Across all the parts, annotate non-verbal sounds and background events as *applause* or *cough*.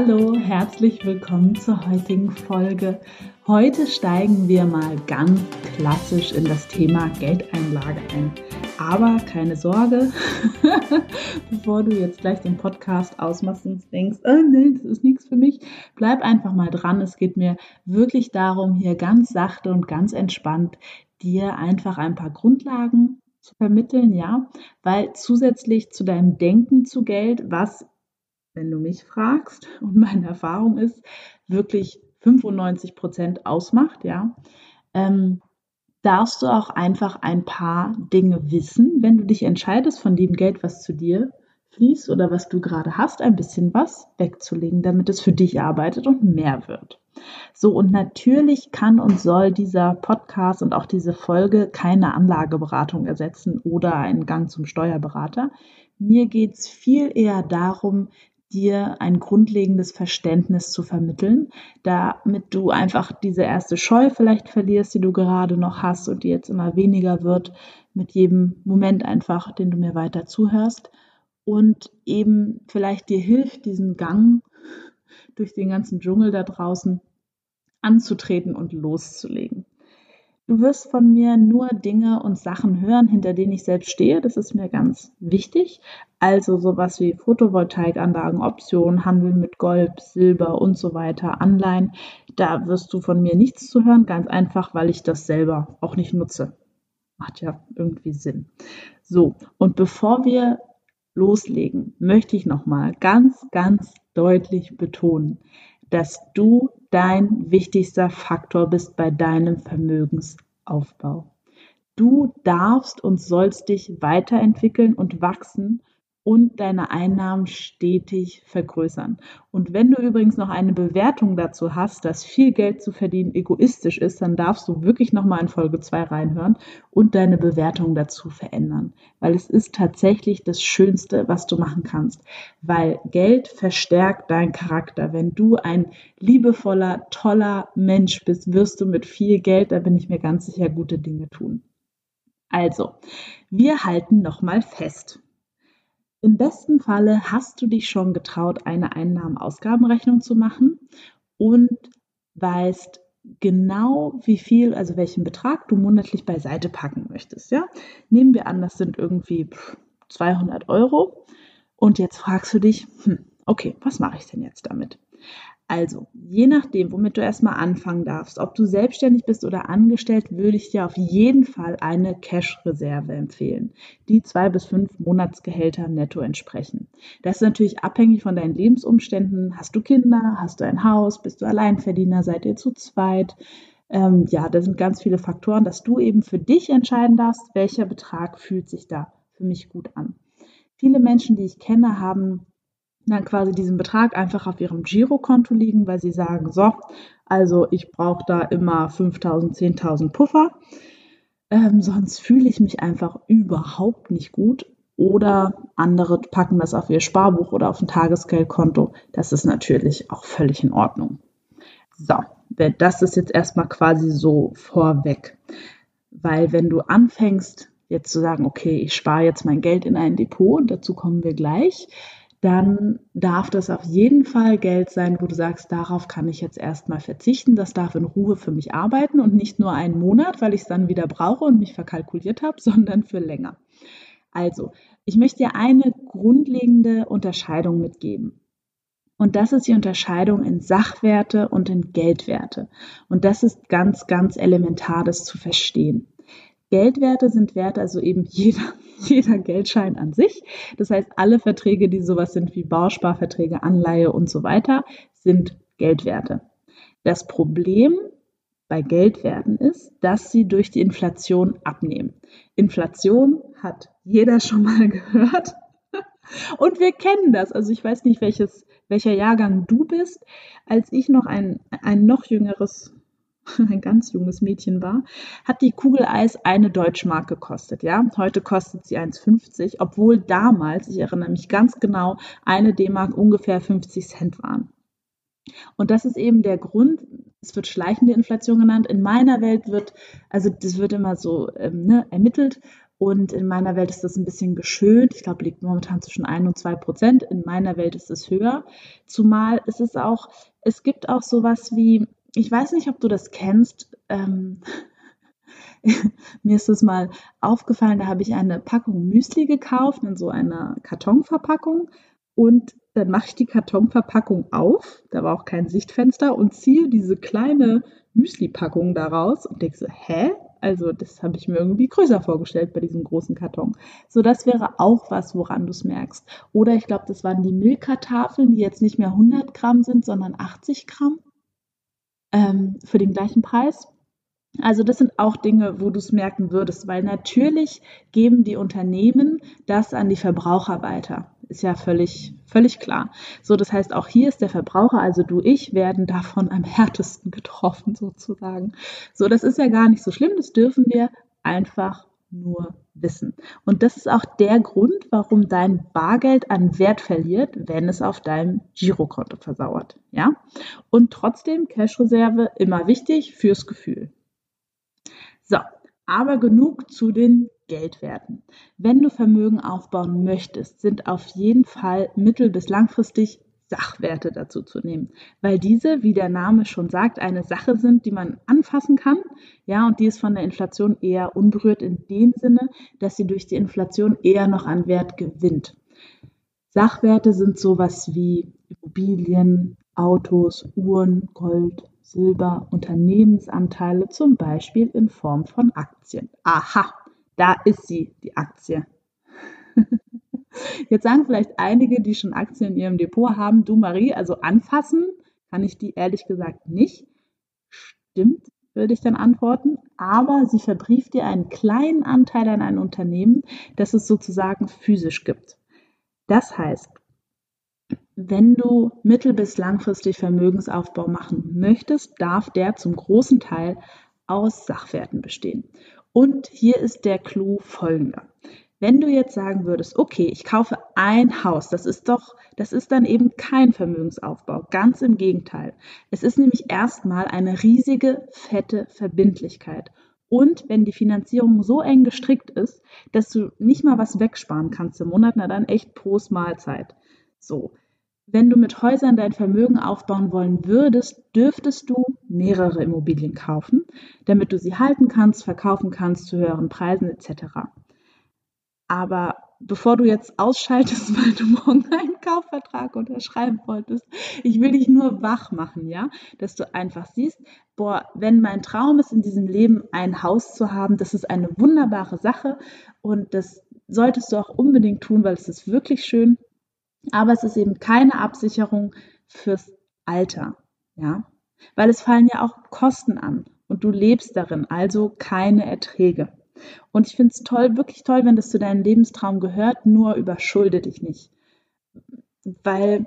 Hallo, herzlich willkommen zur heutigen Folge. Heute steigen wir mal ganz klassisch in das Thema Geldeinlage ein. Aber keine Sorge, *laughs* bevor du jetzt gleich den Podcast ausmachst und denkst, oh nee, das ist nichts für mich, bleib einfach mal dran. Es geht mir wirklich darum, hier ganz sachte und ganz entspannt dir einfach ein paar Grundlagen zu vermitteln, ja, weil zusätzlich zu deinem Denken zu Geld, was, wenn du mich fragst *laughs* und meine Erfahrung ist, wirklich 95 Prozent ausmacht, ja, ähm, darfst du auch einfach ein paar Dinge wissen, wenn du dich entscheidest, von dem Geld, was zu dir fließt oder was du gerade hast, ein bisschen was wegzulegen, damit es für dich arbeitet und mehr wird. So, und natürlich kann und soll dieser Podcast und auch diese Folge keine Anlageberatung ersetzen oder einen Gang zum Steuerberater. Mir geht es viel eher darum, dir ein grundlegendes Verständnis zu vermitteln, damit du einfach diese erste Scheu vielleicht verlierst, die du gerade noch hast und die jetzt immer weniger wird mit jedem Moment einfach, den du mir weiter zuhörst und eben vielleicht dir hilft, diesen Gang durch den ganzen Dschungel da draußen anzutreten und loszulegen. Du wirst von mir nur Dinge und Sachen hören, hinter denen ich selbst stehe. Das ist mir ganz wichtig. Also sowas wie Photovoltaikanlagen, Optionen, Handel mit Gold, Silber und so weiter, Anleihen. Da wirst du von mir nichts zu hören, ganz einfach, weil ich das selber auch nicht nutze. Macht ja irgendwie Sinn. So, und bevor wir loslegen, möchte ich nochmal ganz, ganz deutlich betonen, dass du dein wichtigster Faktor bist bei deinem Vermögensaufbau. Du darfst und sollst dich weiterentwickeln und wachsen und deine Einnahmen stetig vergrößern. Und wenn du übrigens noch eine Bewertung dazu hast, dass viel Geld zu verdienen egoistisch ist, dann darfst du wirklich nochmal in Folge 2 reinhören und deine Bewertung dazu verändern. Weil es ist tatsächlich das Schönste, was du machen kannst. Weil Geld verstärkt deinen Charakter. Wenn du ein liebevoller, toller Mensch bist, wirst du mit viel Geld, da bin ich mir ganz sicher, gute Dinge tun. Also, wir halten nochmal fest. Im besten Falle hast du dich schon getraut, eine Einnahmen-Ausgabenrechnung zu machen und weißt genau, wie viel, also welchen Betrag du monatlich beiseite packen möchtest. Ja? Nehmen wir an, das sind irgendwie 200 Euro. Und jetzt fragst du dich, hm, okay, was mache ich denn jetzt damit? Also, je nachdem, womit du erstmal anfangen darfst, ob du selbstständig bist oder angestellt, würde ich dir auf jeden Fall eine Cash-Reserve empfehlen, die zwei bis fünf Monatsgehälter netto entsprechen. Das ist natürlich abhängig von deinen Lebensumständen. Hast du Kinder? Hast du ein Haus? Bist du Alleinverdiener? Seid ihr zu zweit? Ähm, ja, da sind ganz viele Faktoren, dass du eben für dich entscheiden darfst, welcher Betrag fühlt sich da für mich gut an. Viele Menschen, die ich kenne, haben dann quasi diesen Betrag einfach auf ihrem Girokonto liegen, weil sie sagen, so, also ich brauche da immer 5.000, 10.000 Puffer, ähm, sonst fühle ich mich einfach überhaupt nicht gut. Oder andere packen das auf ihr Sparbuch oder auf ein Tagesgeldkonto. Das ist natürlich auch völlig in Ordnung. So, das ist jetzt erstmal quasi so vorweg. Weil wenn du anfängst, jetzt zu sagen, okay, ich spare jetzt mein Geld in ein Depot, und dazu kommen wir gleich, dann darf das auf jeden Fall Geld sein, wo du sagst, darauf kann ich jetzt erstmal verzichten. Das darf in Ruhe für mich arbeiten und nicht nur einen Monat, weil ich es dann wieder brauche und mich verkalkuliert habe, *laughs* sondern für länger. Also, ich möchte dir eine grundlegende Unterscheidung mitgeben. Und das ist die Unterscheidung in Sachwerte und in Geldwerte. Und das ist ganz, ganz elementar, das zu verstehen. Geldwerte sind Werte, also eben *laughs* jeder, jeder Geldschein an sich. Das heißt, alle Verträge, die sowas sind wie Bausparverträge, Anleihe und so weiter, sind Geldwerte. Das Problem bei Geldwerten ist, dass sie durch die Inflation abnehmen. Inflation hat jeder schon mal *laughs* gehört. Und wir kennen das. Also ich weiß nicht, welches, welcher Jahrgang du bist. Als ich noch ein, ein noch jüngeres *laughs* ein ganz junges Mädchen war, hat die Kugel Eis eine Deutschmark gekostet. Ja, heute kostet sie 1,50, obwohl damals, ich erinnere mich ganz genau, eine D-Mark ungefähr 50 Cent waren. Und das ist eben der Grund, es wird schleichende Inflation genannt. In meiner Welt wird, also das wird immer so ähm, ne, ermittelt Und in meiner Welt ist das ein bisschen geschönt. Ich glaube, liegt momentan zwischen 1 und 2 Prozent. In meiner Welt ist es höher. Zumal es ist auch, es gibt auch sowas wie, ich weiß nicht, ob du das kennst. Ähm, *laughs* mir ist es mal aufgefallen, da habe ich eine Packung Müsli gekauft in so einer Kartonverpackung und dann mache ich die Kartonverpackung auf, da war auch kein Sichtfenster und ziehe diese kleine Müsli-Packung daraus und denke so, hä? Also das habe ich mir irgendwie größer vorgestellt bei diesem großen Karton. So, das wäre auch was, woran du es merkst. Oder ich glaube, das waren die Milka-Tafeln, die jetzt nicht mehr 100 Gramm sind, sondern 80 Gramm ähm, für den gleichen Preis. Also das sind auch Dinge, wo du es merken würdest, weil natürlich geben die Unternehmen das an die Verbraucher weiter ist ja völlig, völlig klar. So, das heißt, auch hier ist der Verbraucher, also du, ich, werden davon am härtesten getroffen sozusagen. So, das ist ja gar nicht so schlimm, das dürfen wir einfach nur wissen. Und das ist auch der Grund, warum dein Bargeld an Wert verliert, wenn es auf deinem Girokonto versauert. Ja? Und trotzdem Cash-Reserve immer wichtig fürs Gefühl. So, aber genug zu den Geldwerten. Wenn du Vermögen aufbauen möchtest, sind auf jeden Fall mittel- bis langfristig Sachwerte dazu zu nehmen, weil diese, wie der Name schon sagt, eine Sache sind, die man anfassen kann, ja, und die ist von der Inflation eher unberührt in dem Sinne, dass sie durch die Inflation eher noch an Wert gewinnt. Sachwerte sind sowas wie Immobilien, Autos, Uhren, Gold, Silber, Unternehmensanteile, zum Beispiel in Form von Aktien. Aha, da ist sie, die Aktie. *laughs* Jetzt sagen vielleicht einige, die schon Aktien in ihrem Depot haben, du Marie, also anfassen kann ich die ehrlich gesagt nicht. Stimmt, würde ich dann antworten. Aber sie verbrieft dir einen kleinen Anteil an ein Unternehmen, das es sozusagen physisch gibt. Das heißt, wenn du mittel- bis langfristig Vermögensaufbau machen möchtest, darf der zum großen Teil aus Sachwerten bestehen. Und hier ist der Clou folgender. Wenn du jetzt sagen würdest, okay, ich kaufe ein Haus, das ist doch, das ist dann eben kein Vermögensaufbau. Ganz im Gegenteil. Es ist nämlich erstmal eine riesige, fette Verbindlichkeit. Und wenn die Finanzierung so eng gestrickt ist, dass du nicht mal was wegsparen kannst im Monat, na dann echt Prost Mahlzeit. So. Wenn du mit Häusern dein Vermögen aufbauen wollen würdest, dürftest du mehrere Immobilien kaufen, damit du sie halten kannst, verkaufen kannst zu höheren Preisen etc. Aber bevor du jetzt ausschaltest, *laughs* weil du morgen einen Kaufvertrag unterschreiben wolltest, ich will dich nur wach machen, ja, dass du einfach siehst, boah, wenn mein Traum ist, in diesem Leben ein Haus zu haben, das ist eine wunderbare Sache und das solltest du auch unbedingt tun, weil es ist wirklich schön. Aber es ist eben keine Absicherung fürs Alter, ja, weil es fallen ja auch Kosten an und du lebst darin, also keine Erträge. Und ich finde es toll, wirklich toll, wenn das zu deinem Lebenstraum gehört, nur überschulde dich nicht. Weil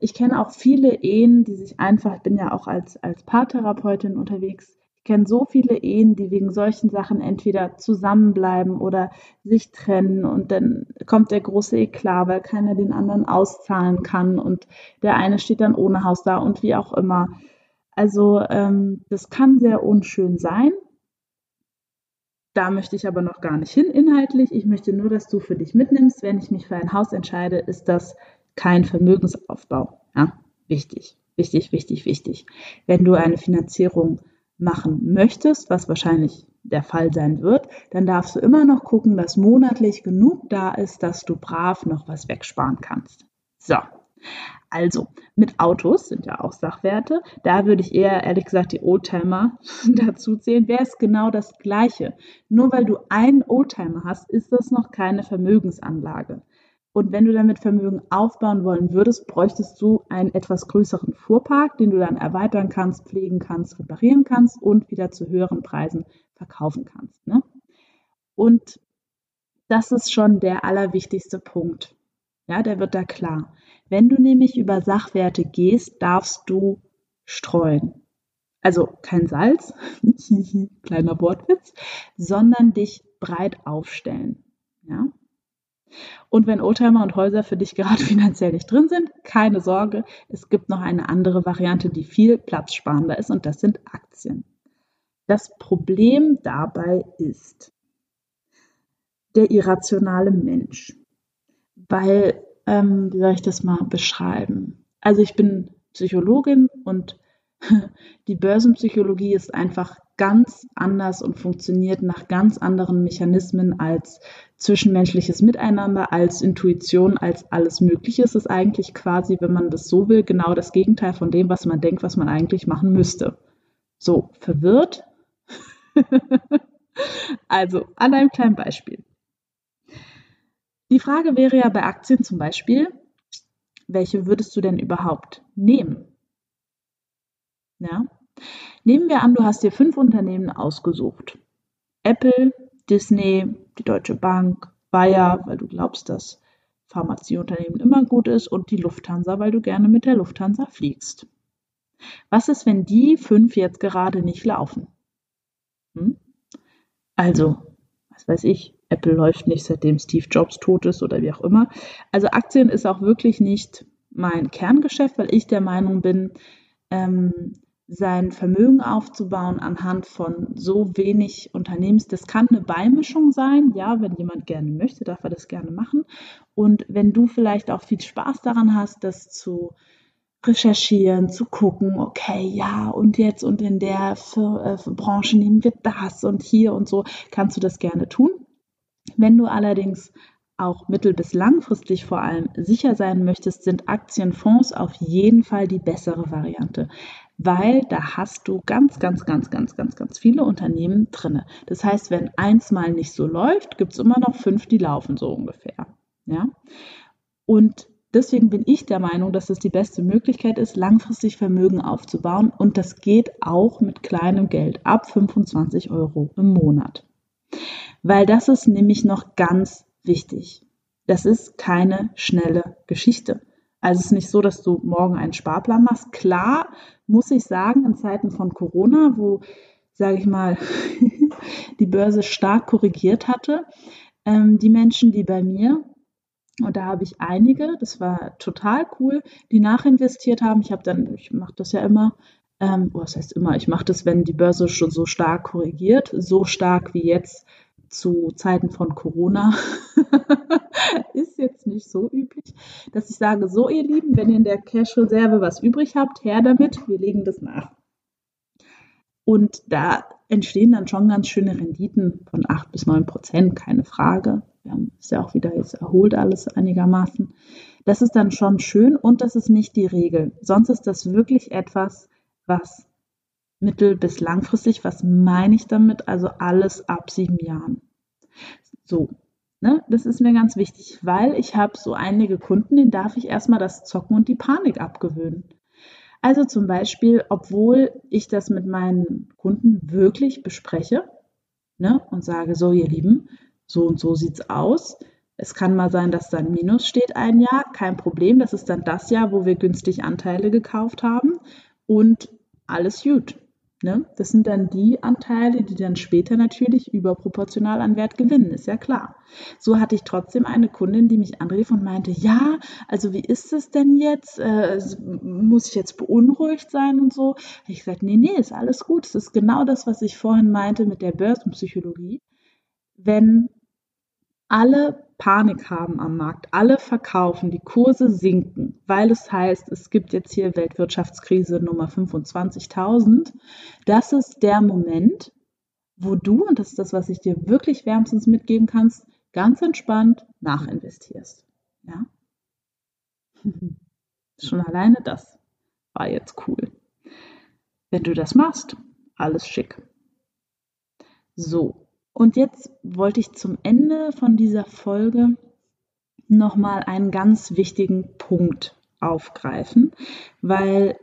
ich kenne auch viele Ehen, die sich einfach, ich bin ja auch als, als Paartherapeutin unterwegs, kenne so viele Ehen, die wegen solchen Sachen entweder zusammenbleiben oder sich trennen und dann kommt der große Eklat, weil keiner den anderen auszahlen kann und der eine steht dann ohne Haus da und wie auch immer. Also ähm, das kann sehr unschön sein. Da möchte ich aber noch gar nicht hin inhaltlich. Ich möchte nur, dass du für dich mitnimmst, wenn ich mich für ein Haus entscheide, ist das kein Vermögensaufbau. Ja, wichtig, wichtig, wichtig, wichtig. Wenn du eine Finanzierung machen möchtest, was wahrscheinlich der Fall sein wird, dann darfst du immer noch gucken, dass monatlich genug da ist, dass du brav noch was wegsparen kannst. So. Also, mit Autos sind ja auch Sachwerte. Da würde ich eher, ehrlich gesagt, die Oldtimer *laughs* dazu zählen. Wäre es genau das Gleiche. Nur weil du einen Oldtimer hast, ist das noch keine Vermögensanlage. Und wenn du damit Vermögen aufbauen wollen würdest, bräuchtest du einen etwas größeren Fuhrpark, den du dann erweitern kannst, pflegen kannst, reparieren kannst und wieder zu höheren Preisen verkaufen kannst. Ne? Und das ist schon der allerwichtigste Punkt. Ja, der wird da klar. Wenn du nämlich über Sachwerte gehst, darfst du streuen. Also kein Salz, *laughs* kleiner Wortwitz, sondern dich breit aufstellen. Ja? Und wenn Oldtimer und Häuser für dich *laughs* gerade finanziell nicht drin sind, keine Sorge, es gibt noch eine andere Variante, die viel platzsparender ist und das sind Aktien. Das Problem dabei ist, der irrationale Mensch. Weil, ähm, wie soll ich das mal beschreiben? Also ich bin Psychologin und *laughs* die Börsenpsychologie ist einfach ganz anders und funktioniert nach ganz anderen Mechanismen als zwischenmenschliches Miteinander, als Intuition, als alles Mögliche. Es ist eigentlich quasi, wenn man das so will, genau das Gegenteil von dem, was man denkt, was man eigentlich machen müsste. So, verwirrt? *laughs* also, an einem kleinen Beispiel. Die Frage wäre ja bei Aktien zum Beispiel, welche würdest du denn überhaupt nehmen? Ja? Nehmen wir an, du hast dir fünf Unternehmen ausgesucht. Apple, Disney, die Deutsche Bank, Bayer, weil du glaubst, dass Pharmazieunternehmen immer gut ist und die Lufthansa, weil du gerne mit der Lufthansa fliegst. Was ist, wenn die fünf jetzt gerade nicht laufen? Hm? Also, was weiß ich, Apple läuft nicht, seitdem Steve Jobs tot ist oder wie auch immer. Also Aktien ist auch wirklich nicht mein Kerngeschäft, weil ich der Meinung bin, ähm, sein Vermögen aufzubauen anhand von so wenig Unternehmens. Das kann eine Beimischung sein. Ja, wenn jemand gerne möchte, darf er das gerne machen. Und wenn du vielleicht auch viel Spaß daran hast, das zu recherchieren, zu gucken, okay, ja, und jetzt und in der für, äh, für Branche nehmen wir das und hier und so, kannst du das gerne tun. Wenn du allerdings auch mittel- bis langfristig vor allem sicher sein möchtest, sind Aktienfonds auf jeden Fall die bessere Variante, weil da hast du ganz, ganz, ganz, ganz, ganz, ganz viele Unternehmen drinne. Das heißt, wenn eins mal nicht so läuft, gibt es immer noch fünf, die laufen so ungefähr. Ja? Und deswegen bin ich der Meinung, dass es die beste Möglichkeit ist, langfristig Vermögen aufzubauen und das geht auch mit kleinem Geld ab 25 Euro im Monat. Weil das ist nämlich noch ganz wichtig. Das ist keine schnelle Geschichte. Also es ist nicht so, dass du morgen einen Sparplan machst. Klar, muss ich sagen, in Zeiten von Corona, wo, sage ich mal, *laughs* die Börse stark korrigiert hatte, ähm, die Menschen, die bei mir, und da habe ich einige, das war total cool, die nachinvestiert haben. Ich habe dann, ich mache das ja immer, ähm, was heißt immer, ich mache das, wenn die Börse schon so stark korrigiert, so stark wie jetzt zu Zeiten von Corona *laughs* ist jetzt nicht so üblich, dass ich sage, so ihr Lieben, wenn ihr in der Cash-Reserve was übrig habt, her damit, wir legen das nach. Und da entstehen dann schon ganz schöne Renditen von 8 bis 9 Prozent, keine Frage. Es ja auch wieder jetzt erholt alles einigermaßen. Das ist dann schon schön und das ist nicht die Regel. Sonst ist das wirklich etwas, was mittel- bis langfristig. Was meine ich damit? Also alles ab sieben Jahren. So, ne? das ist mir ganz wichtig, weil ich habe so einige Kunden, denen darf ich erstmal das Zocken und die Panik abgewöhnen. Also zum Beispiel, obwohl ich das mit meinen Kunden wirklich bespreche ne, und sage, so ihr Lieben, so und so sieht es aus. Es kann mal sein, dass dann Minus steht ein Jahr, kein Problem. Das ist dann das Jahr, wo wir günstig Anteile gekauft haben und alles gut. Ne? Das sind dann die Anteile, die dann später natürlich überproportional an Wert gewinnen, ist ja klar. So hatte ich trotzdem eine Kundin, die mich anrief und meinte, ja, also wie ist es denn jetzt? Äh, muss ich jetzt beunruhigt sein und so? Ich gesagt, nee, nee, ist alles gut. Es ist genau das, was ich vorhin meinte mit der Börsenpsychologie. Wenn alle Panik haben am Markt, alle verkaufen, die Kurse sinken, weil es heißt, es gibt jetzt hier Weltwirtschaftskrise Nummer 25.000. Das ist der Moment, wo du, und das ist das, was ich dir wirklich wärmstens mitgeben kannst, ganz entspannt nachinvestierst. Ja? *laughs* Schon alleine das war jetzt cool. Wenn du das machst, alles schick. So, und jetzt wollte ich zum Ende von dieser Folge nochmal einen ganz wichtigen Punkt aufgreifen, weil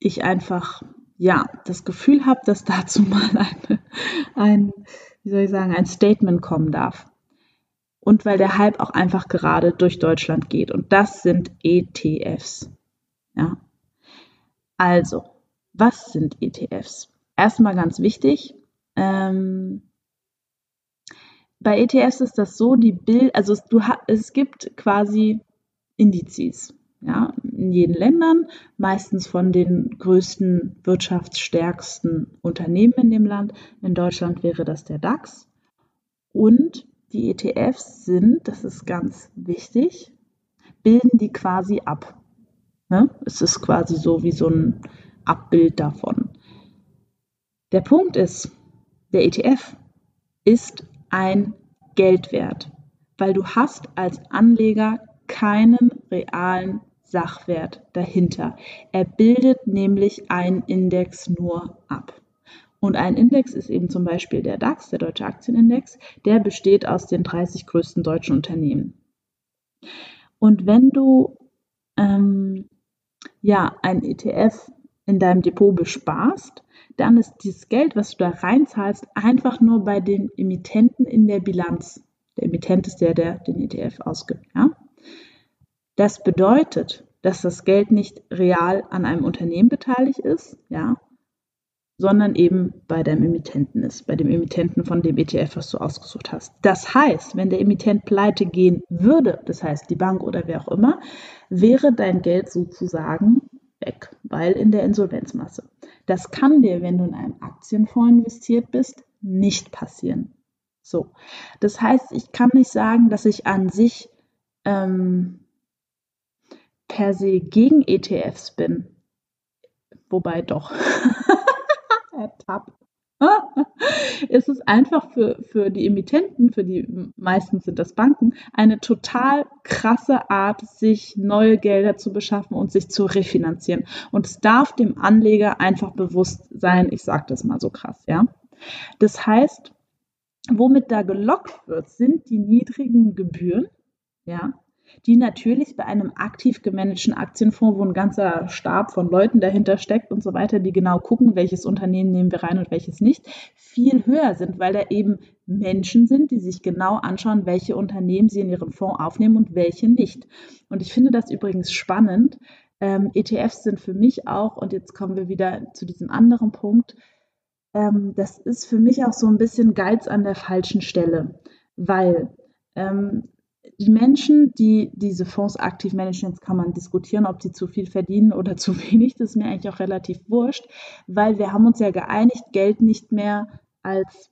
ich einfach ja das Gefühl habe, dass dazu mal eine, ein, wie soll ich sagen, ein Statement kommen darf. Und weil der Hype auch einfach gerade durch Deutschland geht. Und das sind ETFs. Ja. Also, was sind ETFs? Erstmal ganz wichtig. Ähm, bei ETFs ist das so, die Bild, also du es gibt quasi Indizes, ja, in jeden Ländern, meistens von den größten, wirtschaftsstärksten Unternehmen in dem Land. In Deutschland wäre das der DAX. Und die ETFs sind, das ist ganz wichtig, bilden die quasi ab. Ne? Es ist quasi so wie so ein Abbild davon. Der Punkt ist, der ETF ist ein Geldwert, weil du hast als Anleger keinen realen Sachwert dahinter. Er bildet nämlich einen Index nur ab. Und ein Index ist eben zum Beispiel der DAX, der Deutsche Aktienindex, der besteht aus den 30 größten deutschen Unternehmen. Und wenn du ähm, ja ein ETF in deinem Depot besparst, dann ist dieses Geld, was du da reinzahlst, einfach nur bei den Emittenten in der Bilanz. Der Emittent ist der, der den ETF ausgibt. Ja? Das bedeutet, dass das Geld nicht real an einem Unternehmen beteiligt ist, ja, sondern eben bei deinem Emittenten ist, bei dem Emittenten von dem ETF, was du ausgesucht hast. Das heißt, wenn der Emittent pleite gehen würde, das heißt die Bank oder wer auch immer, wäre dein Geld sozusagen weg, weil in der Insolvenzmasse. Das kann dir, wenn du in einem Aktienfonds investiert bist, nicht passieren. So, das heißt, ich kann nicht sagen, dass ich an sich ähm, per se gegen ETFs bin. Wobei doch. *laughs* Ertappt. *laughs* es ist einfach für, für die Emittenten, für die meistens sind das Banken, eine total krasse Art, sich neue Gelder zu beschaffen und sich zu refinanzieren. Und es darf dem Anleger einfach bewusst sein, ich sage das mal so krass, ja. Das heißt, womit da gelockt wird, sind die niedrigen Gebühren, ja, die natürlich bei einem aktiv gemanagten Aktienfonds, wo ein ganzer Stab von Leuten dahinter steckt und so weiter, die genau gucken, welches Unternehmen nehmen wir rein und welches nicht, viel höher sind, weil da eben Menschen sind, die sich genau anschauen, welche Unternehmen sie in ihren Fonds aufnehmen und welche nicht. Und ich finde das übrigens spannend. Ähm, ETFs sind für mich auch, und jetzt kommen wir wieder zu diesem anderen Punkt, ähm, das ist für mich auch so ein bisschen Geiz an der falschen Stelle, weil ähm, die Menschen, die diese Fonds aktiv managen, jetzt kann man diskutieren, ob sie zu viel verdienen oder *laughs* zu wenig, das ist mir eigentlich auch relativ wurscht, weil wir haben uns ja geeinigt, Geld nicht mehr als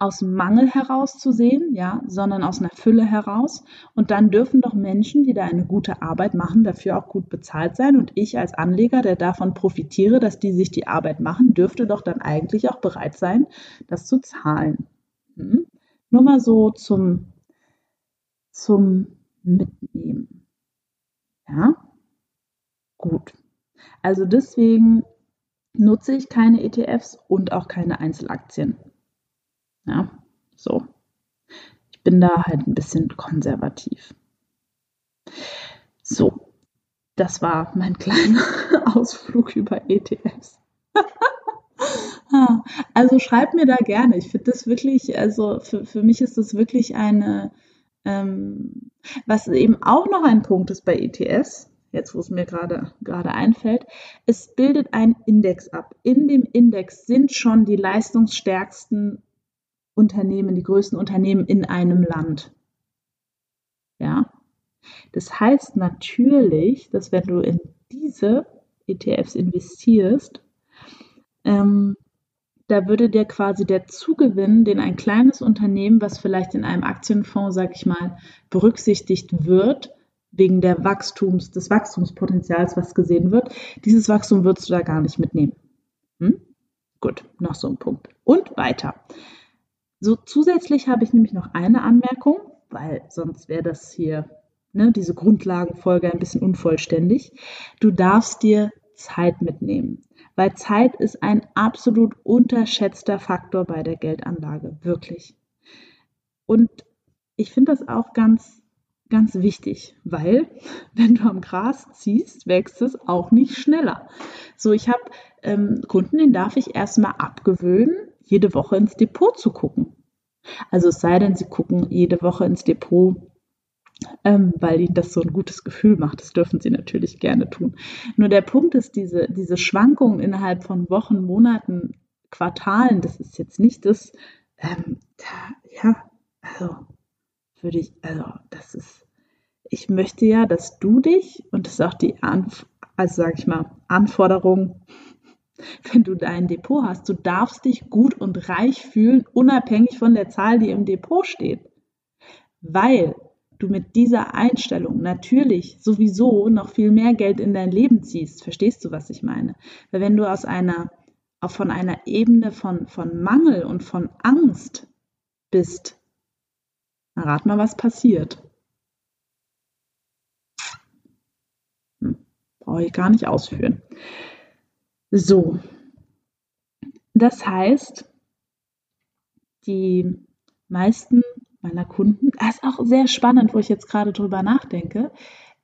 aus Mangel heraus zu sehen, ja, sondern aus einer Fülle heraus. Und dann dürfen doch Menschen, die da eine gute Arbeit machen, dafür auch gut bezahlt sein. Und ich als Anleger, der davon profitiere, dass die sich die Arbeit machen, dürfte doch dann eigentlich auch bereit sein, das zu zahlen. Hm? Nur mal so zum zum Mitnehmen. Ja, gut. Also deswegen nutze ich keine ETFs und auch keine Einzelaktien. Ja, so. Ich bin da halt ein bisschen konservativ. So, das war mein *laughs* kleiner Ausflug über ETFs. *laughs* also schreibt mir da gerne. Ich finde das wirklich, also für, für mich ist das wirklich eine, ähm, was eben auch noch ein Punkt ist bei ETS, jetzt wo es mir gerade einfällt, es bildet einen Index ab. In dem Index sind schon die leistungsstärksten Unternehmen, die größten Unternehmen in einem Land. Ja. Das heißt natürlich, dass wenn du in diese ETFs investierst, ähm, da würde dir quasi der Zugewinn, den ein kleines Unternehmen, was vielleicht in einem Aktienfonds, sag ich mal, berücksichtigt wird, wegen der Wachstums, des Wachstumspotenzials, was gesehen wird, dieses Wachstum würdest du da gar nicht mitnehmen. Hm? Gut, noch so ein Punkt. Und weiter. So zusätzlich habe ich nämlich noch eine Anmerkung, weil sonst wäre das hier, ne, diese Grundlagenfolge ein bisschen unvollständig. Du darfst dir Zeit mitnehmen weil Zeit ist ein absolut unterschätzter Faktor bei der Geldanlage, wirklich. Und ich finde das auch ganz, ganz wichtig, weil *laughs* wenn du am Gras ziehst, wächst es auch nicht schneller. So, ich habe ähm, Kunden, denen darf ich erstmal abgewöhnen, jede Woche ins Depot zu gucken. Also es sei denn, sie gucken jede Woche ins Depot ähm, weil ihnen das so ein gutes Gefühl macht. Das dürfen sie natürlich gerne tun. Nur der Punkt ist, diese, diese Schwankungen innerhalb von Wochen, Monaten, Quartalen, das ist jetzt nicht das, ähm, da, ja, also würde ich, also das ist, ich möchte ja, dass du dich, und das ist auch die, Anf also sage ich mal, Anforderung, *laughs* wenn du dein Depot hast, du darfst dich gut und reich fühlen, unabhängig von der Zahl, die im Depot steht. weil du mit dieser Einstellung natürlich sowieso noch viel mehr Geld in dein Leben ziehst. Verstehst du, was ich meine? Weil wenn du aus einer, von einer Ebene von, von Mangel und von Angst bist, dann rat mal, was passiert. Hm, brauche ich gar nicht ausführen. So. Das heißt, die meisten meiner Kunden. Das ist auch sehr spannend, wo ich jetzt gerade drüber nachdenke.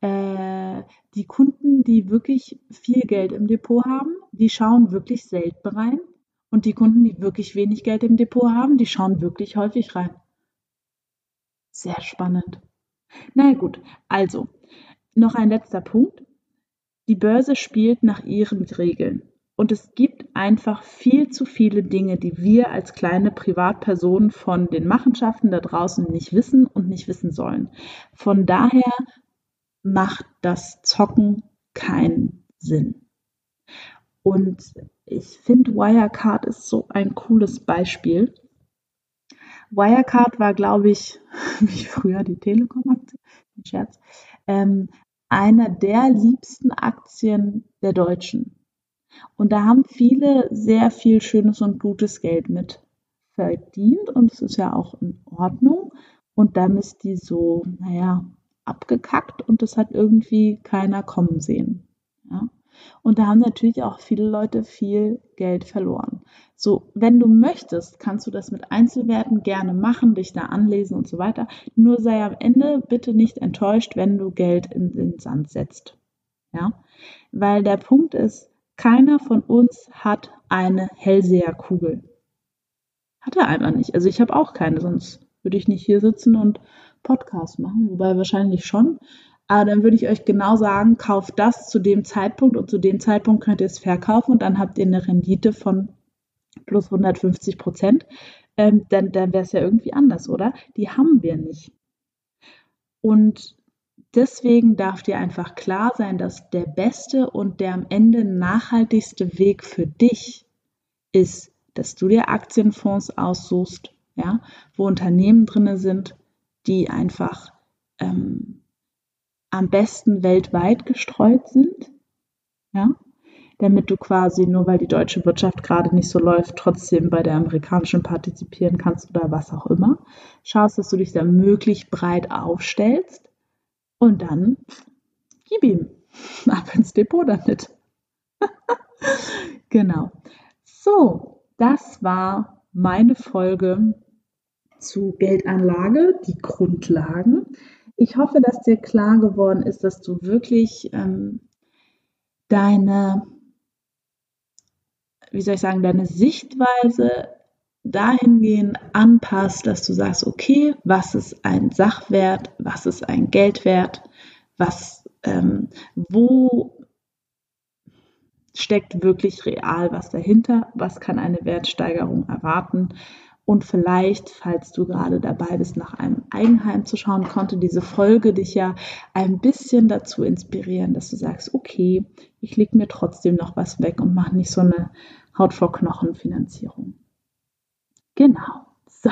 Äh, die Kunden, die wirklich viel Geld im Depot haben, die schauen wirklich selten rein. Und die Kunden, die wirklich wenig Geld im Depot haben, die schauen wirklich häufig rein. Sehr spannend. Na gut, also noch ein letzter Punkt. Die Börse spielt nach ihren Regeln. Und es gibt einfach viel zu viele Dinge, die wir als kleine Privatpersonen von den Machenschaften da draußen nicht wissen und nicht wissen sollen. Von daher macht das Zocken keinen Sinn. Und ich finde, Wirecard ist so ein cooles Beispiel. Wirecard war, glaube ich, *laughs* wie früher die Telekom-Aktie, Scherz, ähm, einer der liebsten Aktien der Deutschen. Und da haben viele sehr viel schönes und gutes Geld mit verdient und es ist ja auch in Ordnung. Und dann ist die so, naja, abgekackt und das hat irgendwie keiner kommen sehen. Ja? Und da haben natürlich auch viele Leute viel Geld verloren. So, wenn du möchtest, kannst du das mit Einzelwerten gerne machen, dich da anlesen und so weiter. Nur sei am Ende bitte nicht enttäuscht, wenn du Geld in den Sand setzt. Ja, weil der Punkt ist, keiner von uns hat eine Hellseherkugel. Hat er einfach nicht. Also ich habe auch keine, sonst würde ich nicht hier sitzen und Podcast machen, wobei wahrscheinlich schon. Aber dann würde ich euch genau sagen, kauft das zu dem Zeitpunkt und zu dem Zeitpunkt könnt ihr es verkaufen und dann habt ihr eine Rendite von plus 150 Prozent. Ähm, dann dann wäre es ja irgendwie anders, oder? Die haben wir nicht. Und Deswegen darf dir einfach klar sein, dass der beste und der am Ende nachhaltigste Weg für dich ist, dass du dir Aktienfonds aussuchst, ja, wo Unternehmen drin sind, die einfach ähm, am besten weltweit gestreut sind, ja, damit du quasi nur weil die deutsche Wirtschaft gerade nicht so läuft, trotzdem bei der amerikanischen partizipieren kannst oder was auch immer. Schaust, dass du dich da möglichst breit aufstellst und dann gib ihm ab ins Depot damit. *laughs* genau. So, das war meine Folge zu Geldanlage, die Grundlagen. Ich hoffe, dass dir klar geworden ist, dass du wirklich ähm, deine, wie soll ich sagen, deine Sichtweise dahingehend anpasst, dass du sagst, okay, was ist ein Sachwert, was ist ein Geldwert, was, ähm, wo steckt wirklich real was dahinter, was kann eine Wertsteigerung erwarten und vielleicht, falls du gerade dabei bist, nach einem Eigenheim zu schauen, konnte diese Folge dich ja ein bisschen dazu inspirieren, dass du sagst, okay, ich lege mir trotzdem noch was weg und mache nicht so eine Haut vor Knochen Finanzierung. Genau. So,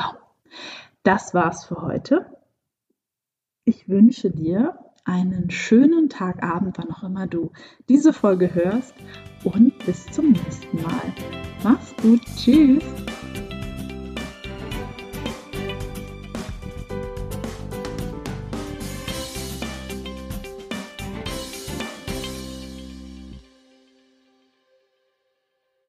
das war's für heute. Ich wünsche dir einen schönen Tag, Abend, wann auch immer du diese Folge hörst und bis zum nächsten Mal. Mach's gut. Tschüss.